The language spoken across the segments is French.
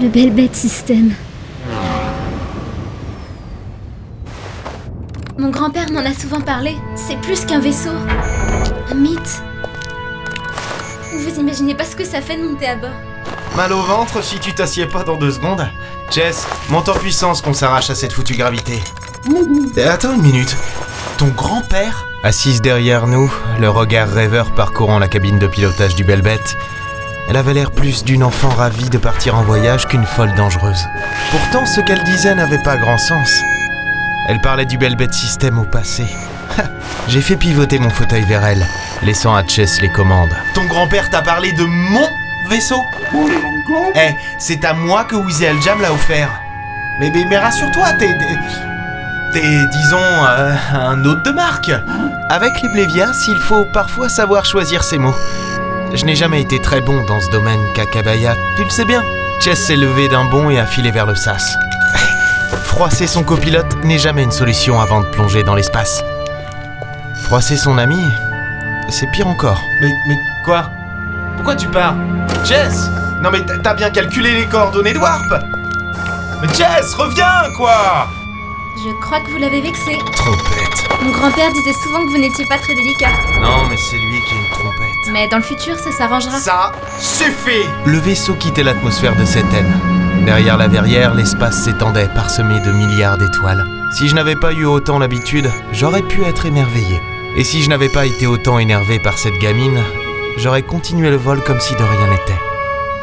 Le bel bête système. Mon grand-père m'en a souvent parlé. C'est plus qu'un vaisseau. Un mythe. Vous imaginez pas ce que ça fait de monter à bord. Mal au ventre si tu t'assieds pas dans deux secondes Jess, monte en puissance qu'on s'arrache à cette foutue gravité. Attends une minute. Ton grand-père Assise derrière nous, le regard rêveur parcourant la cabine de pilotage du Belle Bête, elle avait l'air plus d'une enfant ravie de partir en voyage qu'une folle dangereuse. Pourtant, ce qu'elle disait n'avait pas grand sens. Elle parlait du Belle Bête système au passé. J'ai fait pivoter mon fauteuil vers elle, laissant à Chess les commandes. Ton grand-père t'a parlé de mon vaisseau? Eh, c'est à moi que Wizzy Jam l'a offert. Mais, mais, mais rassure-toi, t'es. t'es- T'es, disons, euh, un hôte de marque. Avec les Blévias, il faut parfois savoir choisir ses mots. Je n'ai jamais été très bon dans ce domaine, Kakabaya. Tu le sais bien. Chess s'est levé d'un bond et a filé vers le sas. Froisser son copilote n'est jamais une solution avant de plonger dans l'espace. Froisser son ami, c'est pire encore. Mais, mais quoi? Pourquoi tu pars? Jess Non mais t'as- t'as bien calculé les coordonnées de Warp Mais Jess, reviens quoi Je crois que vous l'avez vexé. Trompette. Mon grand-père disait souvent que vous n'étiez pas très délicat. Non mais c'est lui qui est une trompette. Mais dans le futur, ça s'arrangera. Ça suffit Le vaisseau quittait l'atmosphère de Séten. Derrière la verrière, l'espace s'étendait, parsemé de milliards d'étoiles. Si je n'avais pas eu autant l'habitude, j'aurais pu être émerveillé. Et si je n'avais pas été autant énervé par cette gamine, j'aurais continué le vol comme si de rien n'était.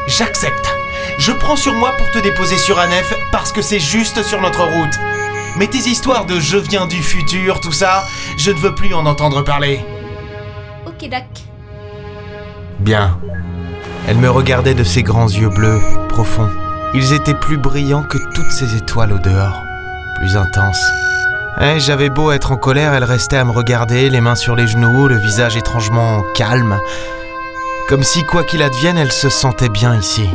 J'accepte. Je prends sur moi pour te déposer sur Anef parce que c'est juste sur notre route. Mais tes histoires de je viens du futur, tout ça, je ne veux plus en entendre parler. Ok, Dac. Bien. Elle me regardait de ses grands yeux bleus, profonds. Ils étaient plus brillants que toutes ces étoiles au dehors, plus intenses. Eh, j'avais beau être en colère, elle restait à me regarder, les mains sur les genoux, le visage étrangement calme. Comme si, quoi qu'il advienne, elle se sentait bien ici.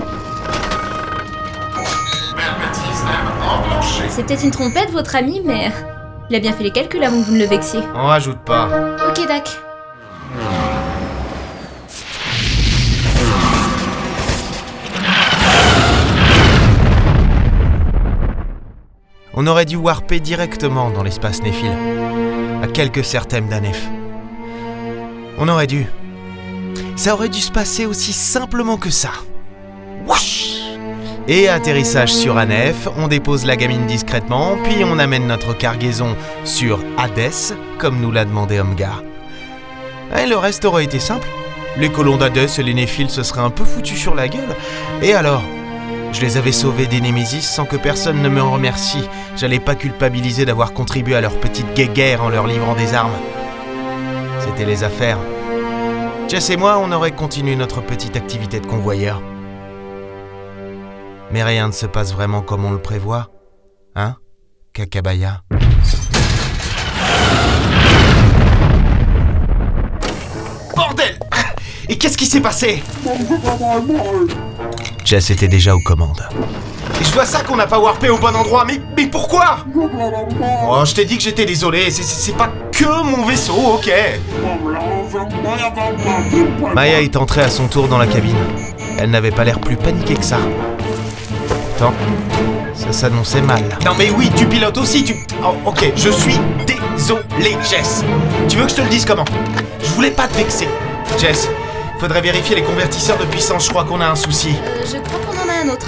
C'est peut-être une trompette, votre ami, mais. Il a bien fait les calculs avant que vous ne le vexiez. On rajoute pas. Ok, Dac. On aurait dû warper directement dans l'espace Néphil, à quelques certaines d'Anef. On aurait dû. Ça aurait dû se passer aussi simplement que ça. Whoosh Et atterrissage sur Anef, on dépose la gamine discrètement, puis on amène notre cargaison sur Hadès, comme nous l'a demandé Omgar. Et le reste aurait été simple. Les colons d'Hadès et les Néphiles se seraient un peu foutus sur la gueule. Et alors? Je les avais sauvés des Némésis sans que personne ne me remercie. J'allais pas culpabiliser d'avoir contribué à leur petite guéguerre en leur livrant des armes. C'était les affaires. Jess et moi, on aurait continué notre petite activité de convoyeur. Mais rien ne se passe vraiment comme on le prévoit. Hein Kakabaya? Bordel Et qu'est-ce qui s'est passé? Jess était déjà aux commandes. Et je vois ça qu'on n'a pas warpé au bon endroit, mais, mais pourquoi? Oh, je t'ai dit que j'étais désolé, c'est- pas que mon vaisseau, ok Maya est entrée à son tour dans la cabine. Elle n'avait pas l'air plus paniquée que ça. Pourtant, ça s'annonçait mal. Non mais oui, tu pilotes aussi, tu... Oh, ok, je suis désolé, Jess. Tu veux que je te le dise comment? Je voulais pas te vexer. Jess, faudrait vérifier les convertisseurs de puissance, je crois qu'on a un souci. Euh, je crois qu'on en a un autre.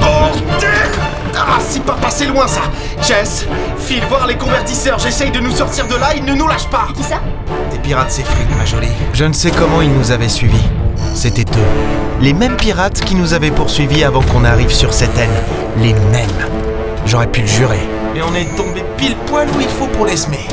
Bordel Ah, c'est pas passé loin ça Jess, file voir les convertisseurs, j'essaye de nous sortir de là, ils ne nous lâchent pas Qui ça Des pirates s'effritent, ma jolie. Je ne sais comment ils nous avaient suivis. C'était eux. Les mêmes pirates qui nous avaient poursuivis avant qu'on arrive sur cette aile. Les mêmes. J'aurais pu le jurer. Mais on est tombé pile poil où il faut pour les semer.